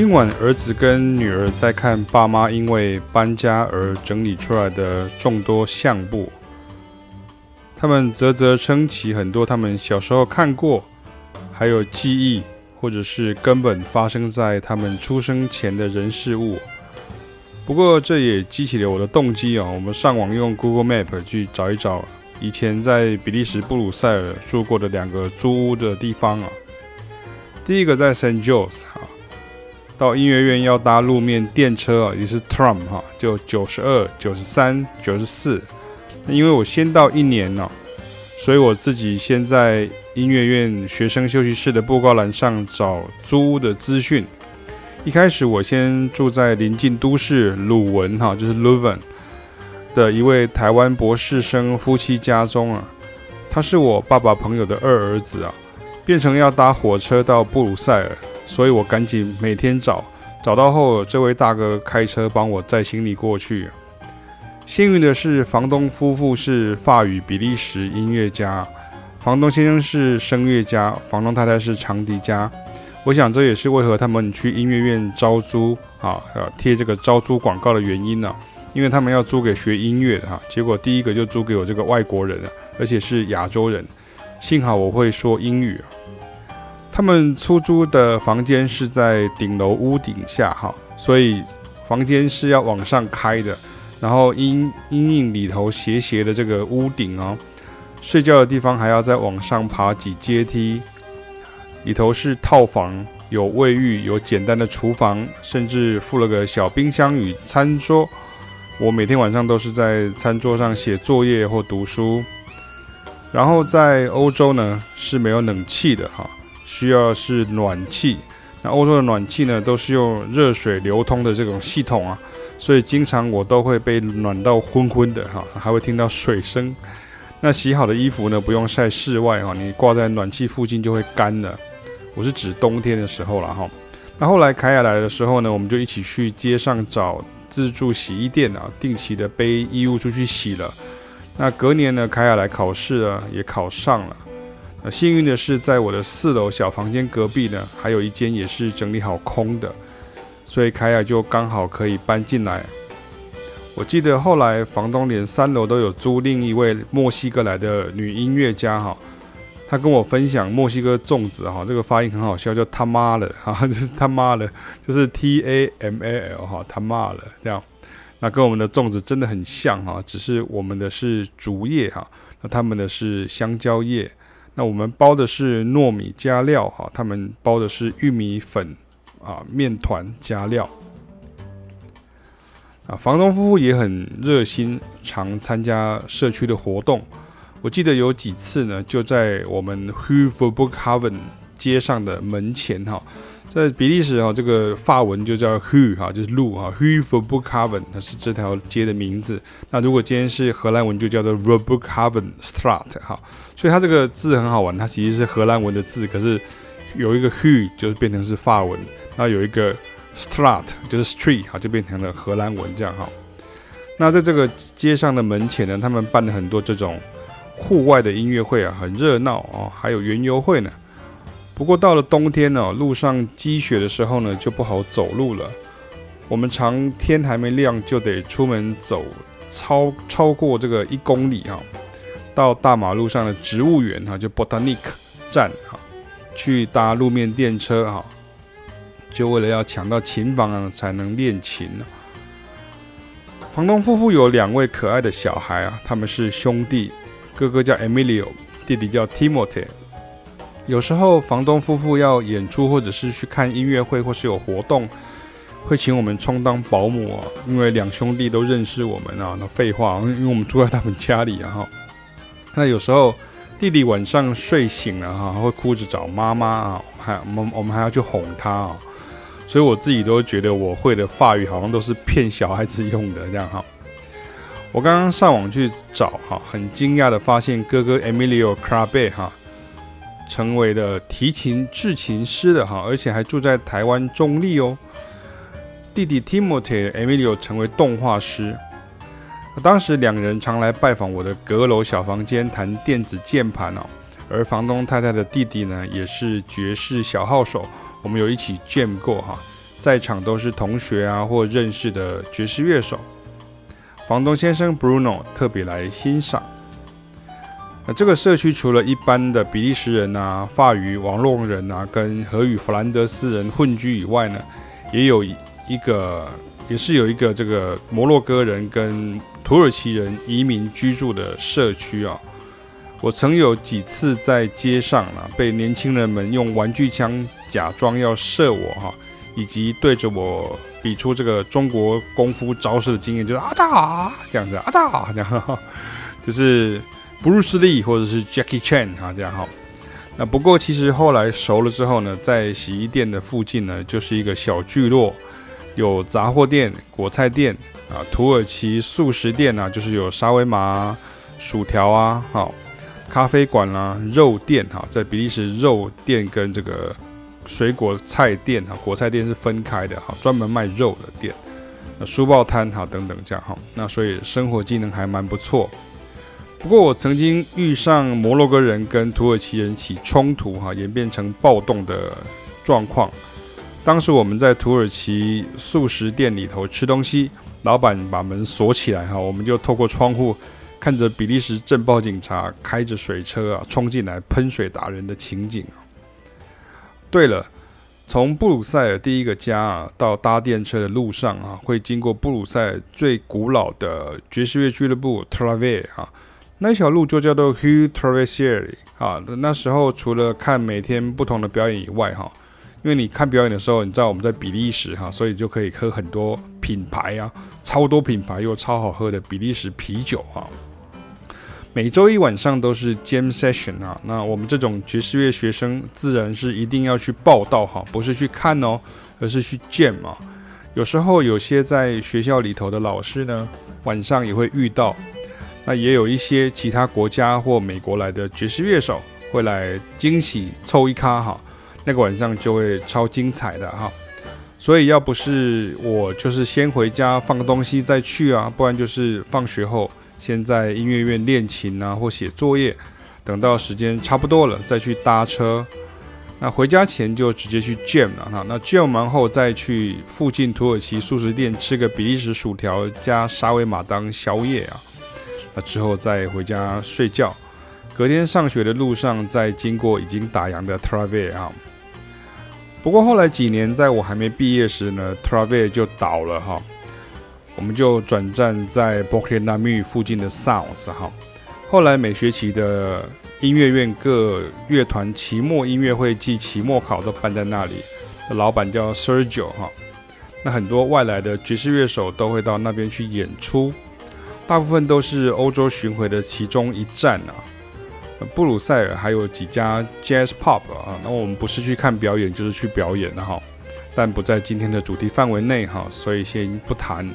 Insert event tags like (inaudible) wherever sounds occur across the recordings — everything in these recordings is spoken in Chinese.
今晚儿子跟女儿在看爸妈因为搬家而整理出来的众多相簿，他们啧啧称奇很多他们小时候看过，还有记忆，或者是根本发生在他们出生前的人事物。不过这也激起了我的动机啊！我们上网用 Google Map 去找一找以前在比利时布鲁塞尔住过的两个租屋的地方啊。第一个在 Saint John's，到音乐院要搭路面电车啊，也是 Tram 哈，就九十二、九十三、九十四。因为我先到一年呢，所以我自己先在音乐院学生休息室的布告栏上找租屋的资讯。一开始我先住在临近都市鲁文哈，就是 Leuven 的一位台湾博士生夫妻家中啊，他是我爸爸朋友的二儿子啊。变成要搭火车到布鲁塞尔，所以我赶紧每天找，找到后，这位大哥开车帮我载行李过去。幸运的是，房东夫妇是法语比利时音乐家，房东先生是声乐家，房东太太是长笛家。我想这也是为何他们去音乐院招租啊，贴这个招租广告的原因呢、因为他们要租给学音乐的哈，结果第一个就租给我这个外国人，而且是亚洲人。幸好我会说英语。他们出租的房间是在顶楼屋顶下哈，所以房间是要往上开的，然后因因应里头斜斜的这个屋顶哦，睡觉的地方还要再往上爬几阶梯。里头是套房，有卫浴，有简单的厨房，甚至附了个小冰箱与餐桌。我每天晚上都是在餐桌上写作业或读书。然后在欧洲呢是没有冷气的哈。需要是暖气，那欧洲的暖气呢，都是用热水流通的这种系统啊，所以经常我都会被暖到昏昏的哈，还会听到水声。那洗好的衣服呢，不用晒室外哈，你挂在暖气附近就会干了。我是指冬天的时候了哈。那后来凯亚来的时候呢，我们就一起去街上找自助洗衣店啊，定期的背衣物出去洗了。那隔年呢，凯亚来考试了，也考上了。呃幸运的是，在我的四楼小房间隔壁呢，还有一间也是整理好空的，所以凯亚就刚好可以搬进来。我记得后来房东连三楼都有租另一位墨西哥来的女音乐家哈，她跟我分享墨西哥粽子哈，这个发音很好笑，叫他妈了 (laughs) 哈，就是他妈了，就是 T A M A L 哈，他妈了这样。那跟我们的粽子真的很像哈，只是我们的是竹叶哈，那他们的是香蕉叶。那我们包的是糯米加料哈，他们包的是玉米粉啊，面团加料啊。房东夫妇也很热心，常参加社区的活动。我记得有几次呢，就在我们 h u v e r b o o k h a v e n 街上的门前哈。在比利时哈，这个法文就叫 Rue 哈，就是路哈，Rue Verbouwhaven 它是这条街的名字。那如果今天是荷兰文，就叫做 Verbouwhavenstraat 哈。所以它这个字很好玩，它其实是荷兰文的字，可是有一个 Rue 就是变成是法文，那有一个 Straat 就是 Street 哈，就变成了荷兰文这样哈。那在这个街上的门前呢，他们办了很多这种户外的音乐会啊，很热闹哦，还有园游会呢。不过到了冬天呢，路上积雪的时候呢，就不好走路了。我们常天还没亮就得出门走超超过这个一公里哈，到大马路上的植物园哈，就 Botanic 站哈，去搭路面电车哈，就为了要抢到琴房啊，才能练琴。房东夫妇有两位可爱的小孩啊，他们是兄弟，哥哥叫 Emilio，弟弟叫 Timothy。有时候房东夫妇要演出，或者是去看音乐会，或是有活动，会请我们充当保姆啊。因为两兄弟都认识我们啊。那废话，因为我们住在他们家里啊。哈那有时候弟弟晚上睡醒了哈，会哭着找妈妈啊，还我们我们还要去哄他啊。所以我自己都觉得我会的法语好像都是骗小孩子用的这样哈。我刚刚上网去找哈，很惊讶的发现哥哥 Emilio Crabbe 哈。成为了提琴制琴师的哈，而且还住在台湾中立哦。弟弟 Timothy Emilio 成为动画师。当时两人常来拜访我的阁楼小房间弹电子键盘哦。而房东太太的弟弟呢，也是爵士小号手，我们有一起 jam 过哈。在场都是同学啊或认识的爵士乐手。房东先生 Bruno 特别来欣赏。那这个社区除了一般的比利时人啊、法语网络人啊跟荷语弗兰德斯人混居以外呢，也有一个，也是有一个这个摩洛哥人跟土耳其人移民居住的社区啊。我曾有几次在街上啊，被年轻人们用玩具枪假装要射我哈，以及对着我比出这个中国功夫招式的经验，就是啊哒这样子啊哒这样，就是。布鲁斯利或者是 Jackie Chan 啊，这样哈。那不过其实后来熟了之后呢，在洗衣店的附近呢，就是一个小聚落，有杂货店、果菜店啊，土耳其速食店啊，就是有沙威玛、薯条啊，好，咖啡馆啦、肉店哈，在比利时肉店跟这个水果菜店哈，果菜店是分开的哈，专门卖肉的店，那书报摊哈等等这样哈，那所以生活技能还蛮不错。不过我曾经遇上摩洛哥人跟土耳其人起冲突，哈，演变成暴动的状况。当时我们在土耳其素食店里头吃东西，老板把门锁起来，哈，我们就透过窗户看着比利时镇暴警察开着水车啊冲进来喷水打人的情景。对了，从布鲁塞尔第一个家啊到搭电车的路上啊，会经过布鲁塞尔最古老的爵士乐俱乐部 Travers 啊。那条路就叫做 Rue Traversière 啊。那时候除了看每天不同的表演以外，哈，因为你看表演的时候，你知道我们在比利时哈，所以就可以喝很多品牌啊，超多品牌又超好喝的比利时啤酒哈。每周一晚上都是 Jam Session 啊。那我们这种爵士乐学生自然是一定要去报到哈，不是去看哦，而是去 Jam 嘛。有时候有些在学校里头的老师呢，晚上也会遇到。那也有一些其他国家或美国来的爵士乐手会来惊喜凑一咖哈，那个晚上就会超精彩的哈。所以要不是我就是先回家放个东西再去啊，不然就是放学后先在音乐院练琴啊或写作业，等到时间差不多了再去搭车。那回家前就直接去 jam 了哈。那 jam 完后再去附近土耳其速食店吃个比利时薯条加沙威玛当宵夜啊。之后再回家睡觉，隔天上学的路上再经过已经打烊的 Travers 啊。不过后来几年，在我还没毕业时呢，Trave 就倒了哈。我们就转战在 Bourg l'Ami 附近的 Sounds 哈。后来每学期的音乐院各乐团期末音乐会暨期末考都办在那里，老板叫 Sergio 哈。那很多外来的爵士乐手都会到那边去演出。大部分都是欧洲巡回的其中一站啊。布鲁塞尔还有几家 Jazz pop 啊，那我们不是去看表演，就是去表演的哈，但不在今天的主题范围内哈，所以先不谈。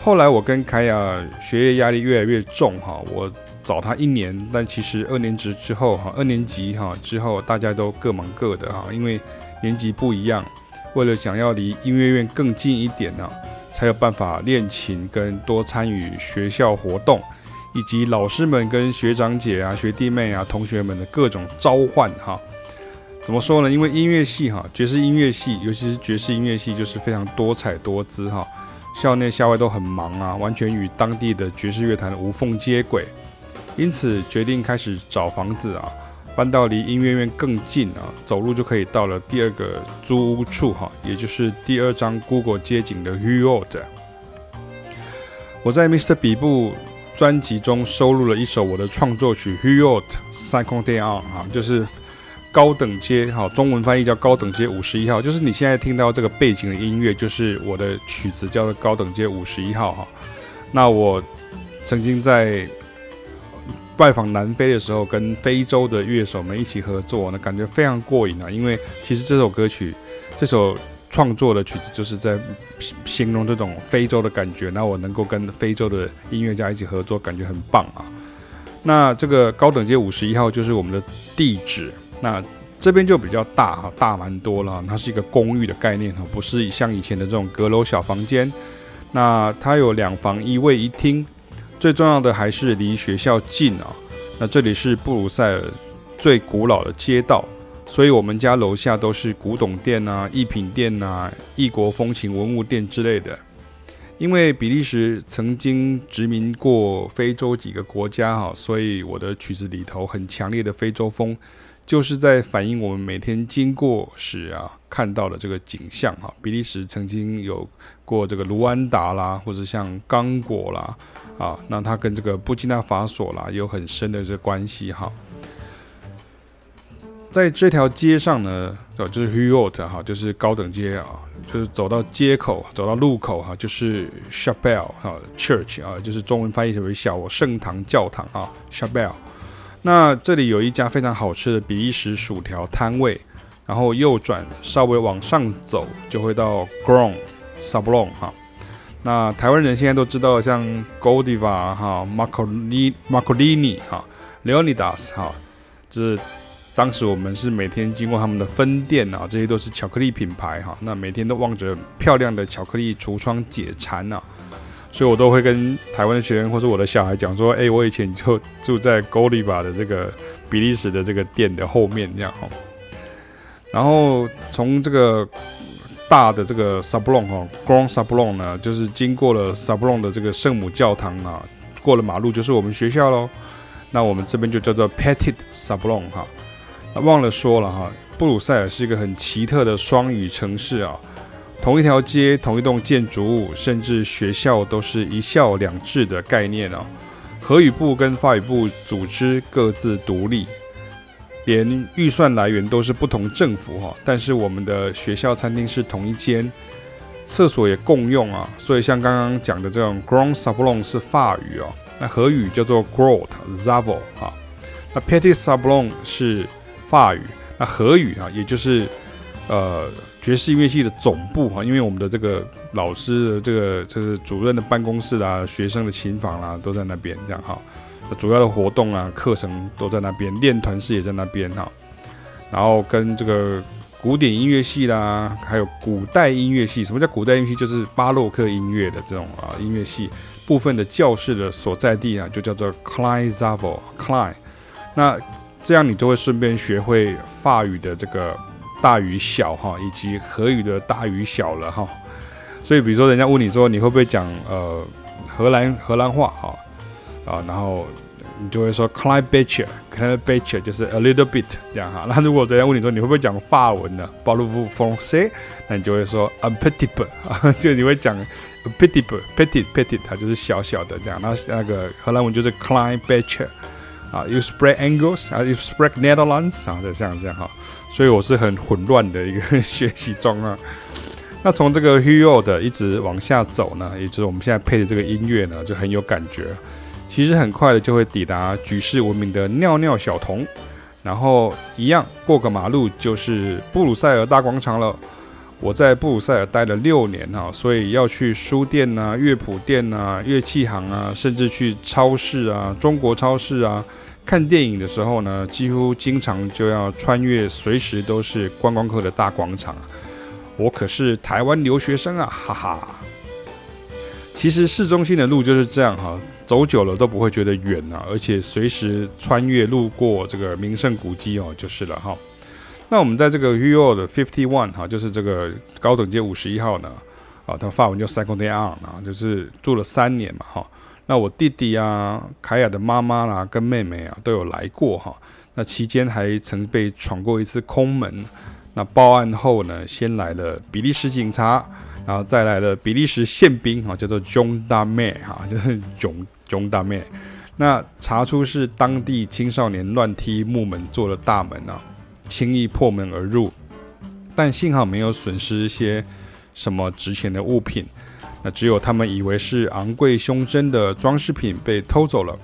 后来我跟凯亚学业压力越来越重哈，我早他一年，但其实二年级之后哈，二年级哈之后大家都各忙各的哈，因为年级不一样，为了想要离音乐院更近一点呢。才有办法练琴，跟多参与学校活动，以及老师们跟学长姐啊、学弟妹啊、同学们的各种召唤哈。怎么说呢？因为音乐系哈，爵士音乐系，尤其是爵士音乐系，就是非常多彩多姿哈。校内校外都很忙啊，完全与当地的爵士乐坛无缝接轨。因此决定开始找房子啊。搬到离音乐院更近啊，走路就可以到了第二个租屋处哈，也就是第二张 Google 街景的 Haute。我在 Mr. 比布专辑中收录了一首我的创作曲 Rue Haute Cinquante et un 哈，就是高等街哈，中文翻译叫高等街五十一号，就是你现在听到这个背景的音乐，就是我的曲子叫做高等街五十一号哈。那我曾经在拜访南非的时候，跟非洲的乐手们一起合作，那感觉非常过瘾啊！因为其实这首歌曲，这首创作的曲子，就是在形容这种非洲的感觉。那我能够跟非洲的音乐家一起合作，感觉很棒啊！那这个高等街五十一号就是我们的地址。那这边就比较大哈，大蛮多了。它是一个公寓的概念哈，不是像以前的这种阁楼小房间。那它有两房一卫一厅。最重要的还是离学校近啊！那这里是布鲁塞尔最古老的街道，所以我们家楼下都是古董店啊、艺品店啊、异国风情文物店之类的。因为比利时曾经殖民过非洲几个国家哈，所以我的曲子里头很强烈的非洲风，就是在反映我们每天经过时啊看到的这个景象哈。比利时曾经有过这个卢安达啦，或者像刚果啦啊，那它跟这个布基纳法索啦有很深的这个关系哈。在这条街上呢，哦，就是 h u o t 哈，就是高等街啊，就是走到街口，走到路口哈，就是 Chapelle 哈，Church 啊，就是中文翻译成为小圣堂、教堂啊，Chapel。那这里有一家非常好吃的比利时薯条摊位，然后右转稍微往上走，就会到 g r o n Sablon 哈。那台湾人现在都知道，像 Godiva 哈、Marcolini、Marcolini 哈、Leonidas 哈，这。当时我们是每天经过他们的分店啊，这些都是巧克力品牌哈。那每天都望着漂亮的巧克力橱窗解馋呐，所以我都会跟台湾的学生或者我的小孩讲说：“哎，我以前就住在 g o l i v a 的这个比利时的这个店的后面这样哈。”然后从这个大的这个 Sablon 哈，Grand Sablon 呢，就是经过了 Sablon 的这个圣母教堂啊，过了马路就是我们学校喽。那我们这边就叫做 Petit Sablon 哈。忘了说了哈，布鲁塞尔是一个很奇特的双语城市啊。同一条街、同一栋建筑物，甚至学校都是一校两制的概念哦。荷语部跟法语部组织各自独立，连预算来源都是不同政府哈。但是我们的学校餐厅是同一间，厕所也共用啊。所以像刚刚讲的这种 Grand Sablon 是法语哦，那荷语叫做 Grotte Savoie 哈，那 Petit Sablon 是。法语，那荷语啊，也就是呃爵士音乐系的总部哈，因为我们的这个老师的这个就是主任的办公室啊，学生的琴房啊，都在那边这样哈。主要的活动啊，课程都在那边，练团室也在那边哈。然后跟这个古典音乐系啦，还有古代音乐系，什么叫古代音乐系？就是巴洛克音乐的这种啊音乐系部分的教室的所在地啊，就叫做 Klein Savoie Klein。那这样你就会顺便学会法语的这个大与小哈，以及荷语的大与小了哈。所以比如说人家问你说你会不会讲呃荷兰荷兰话哈啊，然后你就会说 klein beetje，klein beetje 就是 a little bit 这样哈。那如果人家问你说你会不会讲法文呢 b a l o u français？那你就会说 un petit peu 啊，就你会讲 a petit peu，petit petit 它就是小小的这样。那那个荷兰文就是 klein beetje。啊，You spread Engels 啊，You spread Netherlands 啊，就像这样哈，所以我是很混乱的一个 (laughs) 学习中啊。那从这个 Rue Haute 一直往下走呢，也就是我们现在配的这个音乐呢，就很有感觉。其实很快的就会抵达举世闻名的尿尿小童，然后一样过个马路就是布鲁塞尔大广场了。我在布鲁塞尔待了六年哈，所以要去书店呐、乐谱店呐、乐器行啊，甚至去超市啊、中国超市啊，看电影的时候呢，几乎经常就要穿越，随时都是观光客的大广场。我可是台湾留学生啊，哈哈。其实市中心的路就是这样哈，走久了都不会觉得远啊，而且随时穿越路过这个名胜古迹哦，就是了哈。那我们在这个 U.O. 的 Fifty One 哈，就是这个高等街五十一号呢，啊，它发文叫 Cinquante et un 啊，就是住了三年嘛哈。那我弟弟啊，凯亚的妈妈啦，跟妹妹啊都有来过哈。那期间还曾被闯过一次空门。那报案后呢，先来了比利时警察，然后再来了比利时宪兵哈，叫做 John d a m e 哈，(laughs) 就是 john damer。那查出是当地青少年乱踢木门做了大门啊。轻易破门而入，但幸好没有损失一些什么值钱的物品。那只有他们以为是昂贵胸针的装饰品被偷走了。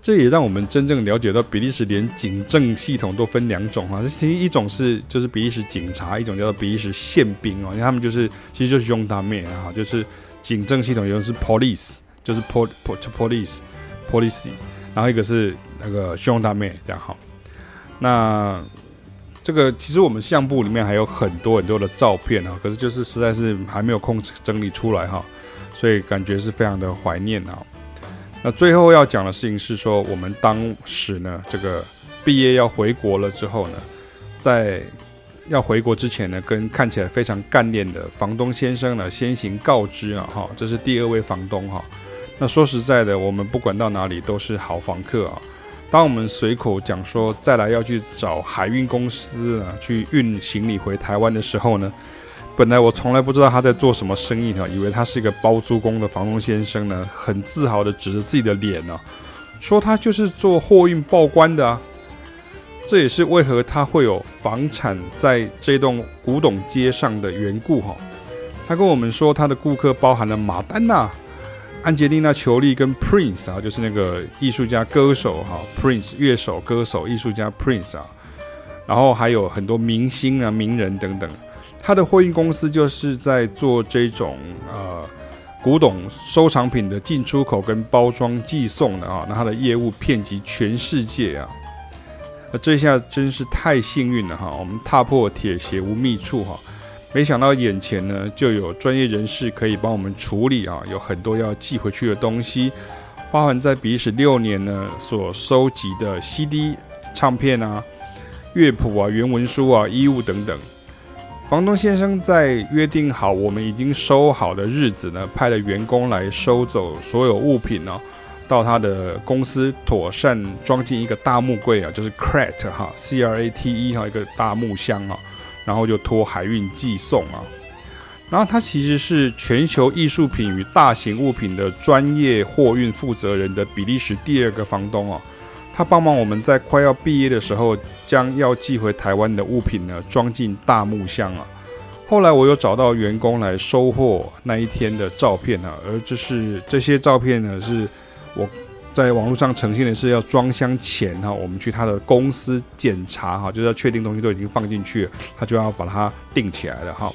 这也让我们真正了解到，比利时连警政系统都分两种哈。其实一种是就是比利时警察，一种叫做比利时宪兵哦。因为他们就是其实就是 gendarme 哈，就是警政系统，有的是 police，就是 pol police police，然后一个是那个 gendarme 这样哈。那这个其实我们相簿里面还有很多很多的照片啊，可是就是实在是还没有空整理出来哈，所以感觉是非常的怀念啊。那最后要讲的事情是说，我们当时呢，这个毕业要回国了之后呢，在要回国之前呢，跟看起来非常干练的房东先生呢先行告知啊，哈，这是第二位房东哈。那说实在的，我们不管到哪里都是好房客啊。当我们随口讲说再来要去找海运公司啊，去运行李回台湾的时候呢，本来我从来不知道他在做什么生意哈，以为他是一个包租公的房东先生呢，很自豪的指着自己的脸呢，说他就是做货运报关的啊。这也是为何他会有房产在这栋古董街上的缘故哈。他跟我们说，他的顾客包含了马丹娜、安洁莉娜·裘莉跟 Prince 啊，就是那个艺术家、歌手哈，Prince 乐手、歌手、艺术家 Prince 啊，然后还有很多明星啊、名人等等。他的货运公司就是在做这种呃古董收藏品的进出口跟包装寄送的啊，那他的业务遍及全世界啊。那这下真是太幸运了哈！我们踏破铁鞋无觅处哈，没想到眼前呢就有专业人士可以帮我们处理啊，有很多要寄回去的东西，包含在比利时六年呢所收集的 CD 唱片啊、乐谱啊、原文书啊、衣物等等。房东先生在约定好我们已经收好的日子呢，派了员工来收走所有物品呢。到他的公司妥善装进一个大木柜啊，就是 Crate 哈，C R A T E 哈，一个大木箱啊，然后就托海运寄送啊。然后他其实是全球艺术品与大型物品的专业货运负责人的比利时第二个房东啊。他帮忙我们在快要毕业的时候，将要寄回台湾的物品呢装进大木箱啊。后来我又找到员工来收货那一天的照片啊，而这是这些照片呢是。我在网络上呈现的是要装箱前哈，我们去他的公司检查哈，就是要确定东西都已经放进去，他就要把它订起来了哈。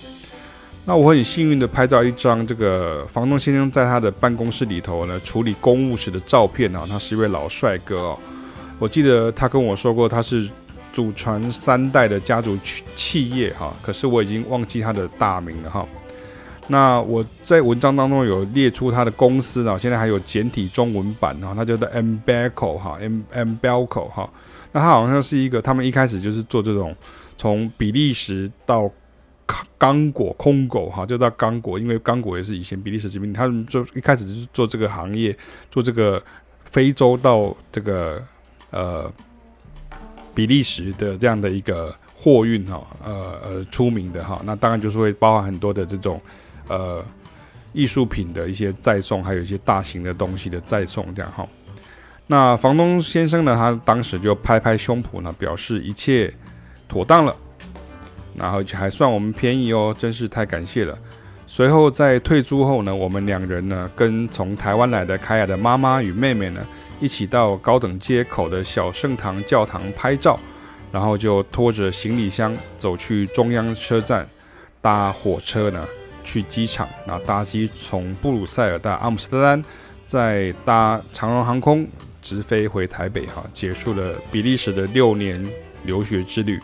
那我很幸运的拍到一张这个房东先生在他的办公室里头呢处理公务时的照片啊，他是一位老帅哥哦。我记得他跟我说过他是祖传三代的家族企业哈，可是我已经忘记他的大名了哈。那我在文章当中有列出他的公司啊，现在还有简体中文版哈，它叫做 Embelco 哈，Embelco 哈。那它好像是一个，他们一开始就是做这种从比利时到刚果空狗哈，就到刚果，因为刚果也是以前比利时殖民，他们就一开始就是做这个行业，做这个非洲到这个呃比利时的这样的一个货运哈，呃呃出名的哈。那当然就是会包含很多的这种。呃，艺术品的一些再送，还有一些大型的东西的再送，这样哈。那房东先生呢，他当时就拍拍胸脯呢，表示一切妥当了，然后还算我们便宜哦，真是太感谢了。随后在退租后呢，我们两人呢，跟从台湾来的凯雅的妈妈与妹妹呢，一起到高等街口的小圣堂教堂拍照，然后就拖着行李箱走去中央车站搭火车呢。去机场，然后搭机从布鲁塞尔到阿姆斯特丹，再搭长荣航空直飞回台北，哈，结束了比利时的六年留学之旅。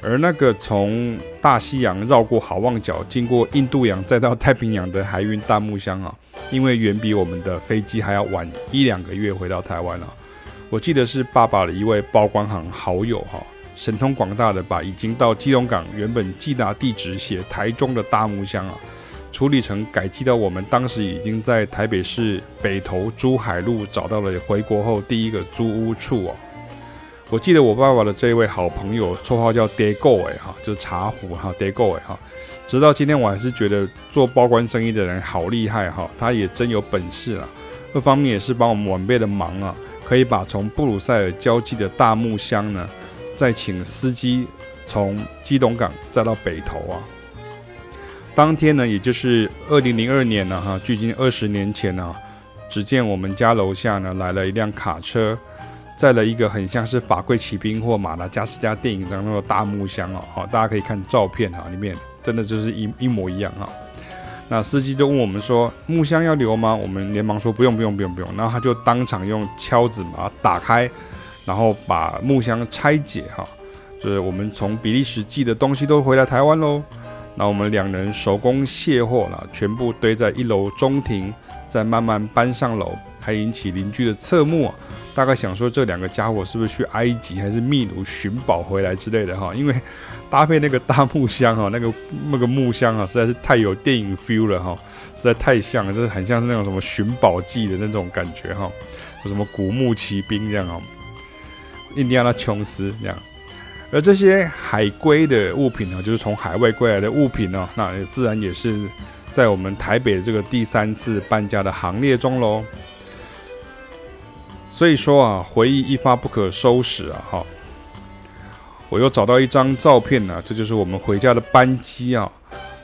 而那个从大西洋绕过好望角，经过印度洋再到太平洋的海运大木箱啊，因为远比我们的飞机还要晚一两个月回到台湾啊。我记得是爸爸的一位报关行好友哈。神通广大的把已经到基隆港原本寄达地址写台中的大木箱啊，处理成改寄到我们当时已经在台北市北投珠海路找到了回国后第一个租屋处哦。我记得我爸爸的这位好朋友绰号叫 Dago 哎哈，就是茶壶哈 Dago 哎哈，直到今天我还是觉得做报关生意的人好厉害哈，他也真有本事啊。二方面也是帮我们晚辈的忙啊，可以把从布鲁塞尔交寄的大木箱呢。再请司机从基隆港再到北投啊。当天呢，也就是二零零二年呢，哈，距今二十年前呢，只见我们家楼下呢来了一辆卡车，载了一个很像是《法柜奇兵》或《马达加斯加》电影当中的大木箱哦，好，大家可以看照片哈，里面真的就是一一模一样哈。那司机就问我们说：“木箱要留吗？”我们连忙说：“不用，不用，不用，不用。”然后他就当场用敲子把它打开。然后把木箱拆解哈，就是我们从比利时寄的东西都回来台湾喽。那我们两人手工卸货了，全部堆在一楼中庭，再慢慢搬上楼，还引起邻居的侧目。大概想说这两个家伙是不是去埃及还是秘鲁寻宝回来之类的哈，因为搭配那个大木箱哈，那个那个木箱啊，实在是太有电影 feel 了哈，实在太像了，就是很像是那种什么寻宝记的那种感觉哈，什么古墓奇兵这样啊，印第安纳琼斯这样。而这些海归的物品呢，就是从海外归来的物品呢，那自然也是在我们台北这个第三次搬家的行列中喽。所以说啊，回忆一发不可收拾啊！哈，我又找到一张照片呢，这就是我们回家的班机啊，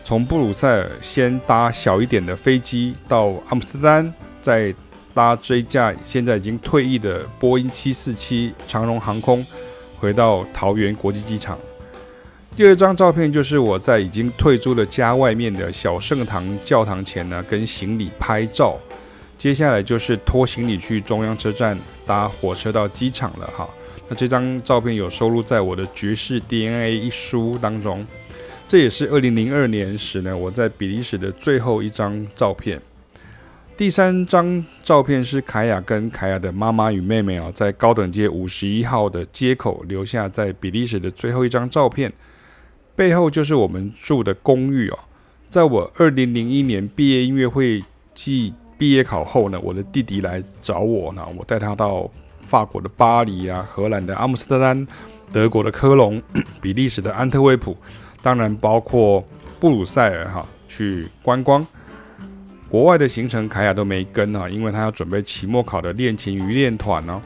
从布鲁塞尔先搭小一点的飞机到阿姆斯特丹，再搭这架现在已经退役的波音七四七长荣航空。回到桃园国际机场。第二张照片就是我在已经退租的家外面的小圣堂教堂前呢，跟行李拍照。接下来就是拖行李去中央车站搭火车到机场了哈。那这张照片有收录在我的《爵士 DNA》一书当中。这也是二零零二年时呢，我在比利时的最后一张照片。第三张照片是凯亚跟凯亚的妈妈与妹妹啊，在高等街五十一号的街口留下在比利时的最后一张照片。背后就是我们住的公寓哦。在我二零零一年毕业音乐会暨毕业考后呢，我的弟弟来找我呢，我带他到法国的巴黎啊，荷兰的阿姆斯特丹，德国的科隆，(clears throat) 比利时的安特卫普，当然包括布鲁塞尔哈，去观光。国外的行程，凯亚都没跟哈，因为他要准备期末考的练琴与练团呢。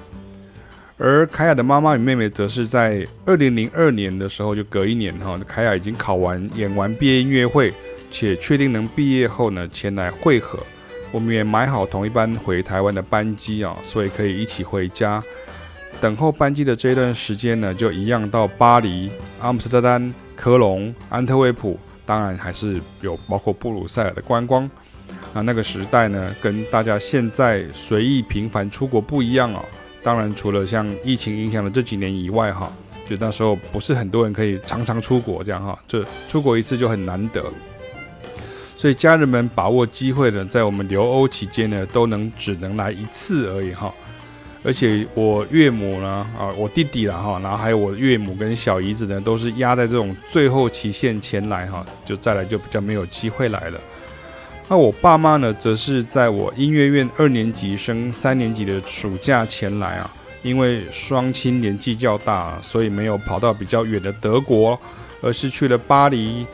而凯亚的妈妈与妹妹，则是在二零零二年的时候，就隔一年哈，凯亚已经考完、演完毕业音乐会，且确定能毕业后呢，前来会合。我们也买好同一班回台湾的班机啊，所以可以一起回家。等候班机的这一段时间呢，就一样到巴黎、阿姆斯特丹、科隆、安特卫普，当然还是有包括布鲁塞尔的观光。那那个时代呢，跟大家现在随意频繁出国不一样哦。当然，除了像疫情影响的这几年以外，哈，就那时候不是很多人可以常常出国这样哈，这出国一次就很难得。所以家人们把握机会呢，在我们留欧期间呢，都能只能来一次而已哈。而且我岳母呢，啊，我弟弟了哈，然后还有我岳母跟小姨子呢，都是压在这种最后期限前来哈，就再来就比较没有机会来了。那我爸妈呢，则是在我音乐院二年级升三年级的暑假前来啊，因为双亲年纪较大，所以没有跑到比较远的德国，而是去了巴黎、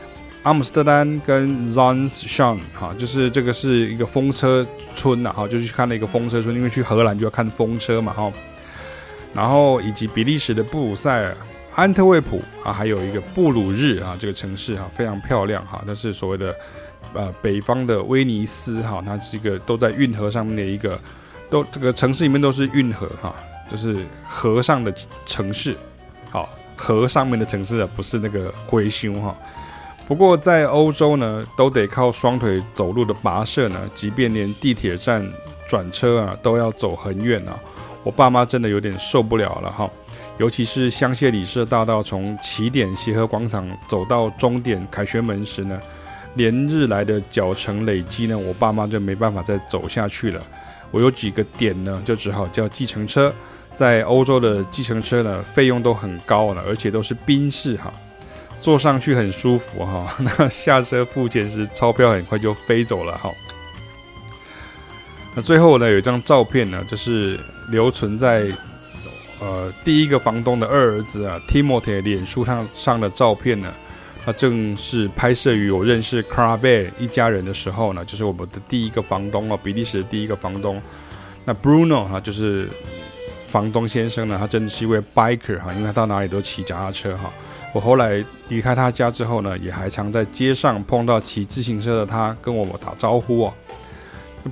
阿姆斯特丹跟 Zaanstad 哈，就是这个是一个风车村呐，哈，就去看了一个风车村，因为去荷兰就要看风车嘛，哈，然后以及比利时的布鲁塞尔、安特卫普啊，还有一个布鲁日啊，这个城市哈非常漂亮哈，但是所谓的。呃，北方的威尼斯哈，它这个都在运河上面的一个，都这个城市里面都是运河哈，就是河上的城市，好，河上面的城市啊，不是那个回修哈。不过在欧洲呢，都得靠双腿走路的跋涉呢，即便连地铁站转车啊，都要走很远啊。我爸妈真的有点受不了了哈，尤其是香榭里舍大道从起点协和广场走到终点凯旋门时呢。连日来的脚程累积呢，我爸妈就没办法再走下去了。我有几个点呢，就只好叫计程车。在欧洲的计程车呢，费用都很高了，而且都是宾士哈，坐上去很舒服哈。(laughs) 那下车付钱时，钞票很快就飞走了哈。那最后呢，有一张照片呢，就是留存在呃第一个房东的二儿子啊，Timothy 脸书上上的照片呢。那正是拍摄于我认识 Carbe 一家人的时候呢，就是我们的第一个房东哦，比利时的第一个房东。那 Bruno 哈，就是房东先生呢，他真的是一位 biker 哈，因为他到哪里都骑脚踏车哈。我后来离开他家之后呢，也还常在街上碰到骑自行车的他，跟我们打招呼哦。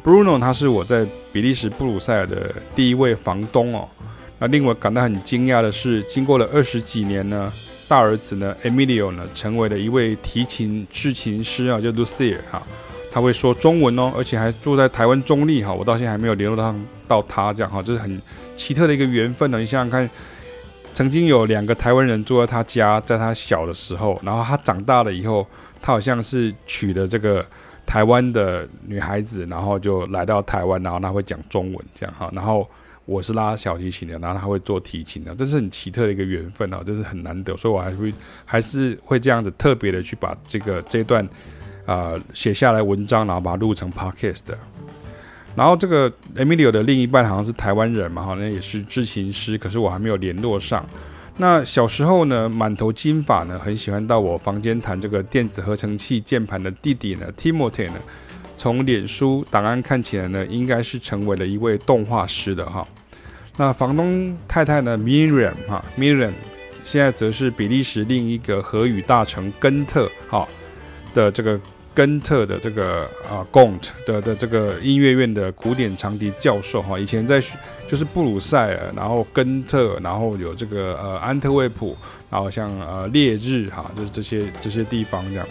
Bruno 他是我在比利时布鲁塞尔的第一位房东哦。那令我感到很惊讶的是，经过了二十几年呢。大儿子呢，Emilio 呢，成为了一位提琴制琴师啊，叫 Luthier 哈，他会说中文哦，而且还住在台湾中立哈，我到现在还没有联络到到他这样哈，这是很奇特的一个缘分呢。你想想看，曾经有两个台湾人住在他家，在他小的时候，然后他长大了以后，他好像是娶了这个台湾的女孩子，然后就来到台湾，然后他会讲中文这样哈，然后我是拉小提琴的，然后他会做提琴的，这是很奇特的一个缘分哦，这是很难得，所以我还会还是会这样子特别的去把这个这段啊写下来文章，然后把它录成 podcast 的。然后这个 Emilio 的另一半好像是台湾人嘛，好像也是制琴师，可是我还没有联络上。那小时候呢，满头金发呢，很喜欢到我房间弹这个电子合成器键盘的弟弟呢，Timothy 呢，从脸书档案看起来呢，应该是成为了一位动画师的哈。那房东太太呢，Miriam 哈，Miriam 现在则是比利时另一个荷语大城根特哈的这个。根特的这个啊，Gont 的的这个音乐院的古典长笛教授哈，以前在就是布鲁塞尔，然后根特，然后有这个呃安特卫普，然后像呃列日哈，就是这些这些地方这样。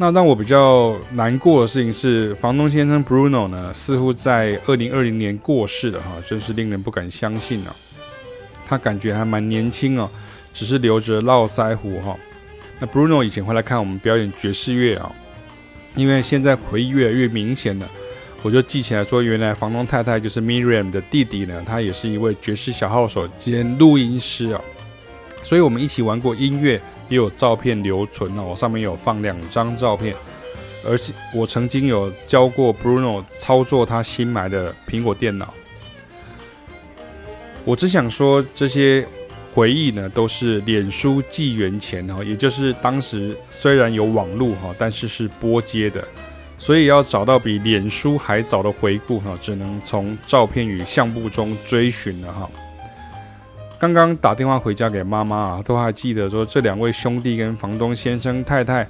那让我比较难过的事情是，房东先生 Bruno 呢，似乎在二零二零年过世了哈，真是令人不敢相信啊。他感觉还蛮年轻哦，只是留着络腮胡哈。那 Bruno 以前会来看我们表演爵士乐啊，因为现在回忆越来越明显了，我就记起来说，原来房东太太就是 Miriam 的弟弟呢，他也是一位爵士小号手兼录音师啊，所以我们一起玩过音乐，也有照片留存哦，我上面有放两张照片，而且我曾经有教过 Bruno 操作他新买的苹果电脑，我只想说这些。回忆呢，都是脸书纪元前哈，也就是当时虽然有网络哈，但是是拨接的，所以要找到比脸书还早的回顾哈，只能从照片与相簿中追寻了哈。刚刚打电话回家给妈妈啊，都还记得说这两位兄弟跟房东先生太太，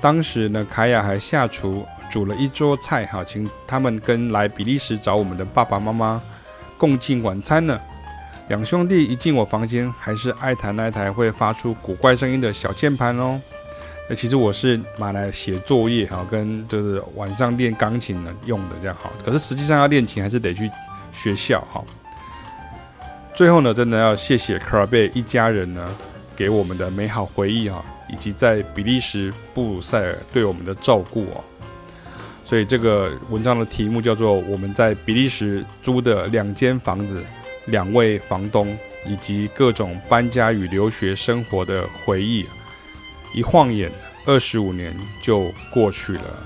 当时呢，凯亚还下厨煮了一桌菜哈，请他们跟来比利时找我们的爸爸妈妈共进晚餐呢。两兄弟一进我房间，还是爱弹那台会发出古怪声音的小键盘哦。那其实我是买来写作业哈，跟就是晚上练钢琴的用的这样好。可是实际上要练琴，还是得去学校哈。最后呢，真的要谢谢克尔贝一家人呢，给我们的美好回忆啊，以及在比利时布鲁塞尔对我们的照顾哦。所以这个文章的题目叫做《我们在比利时租的两间房子》。两位房东以及各种搬家与留学生活的回忆，一晃眼二十五年就过去了。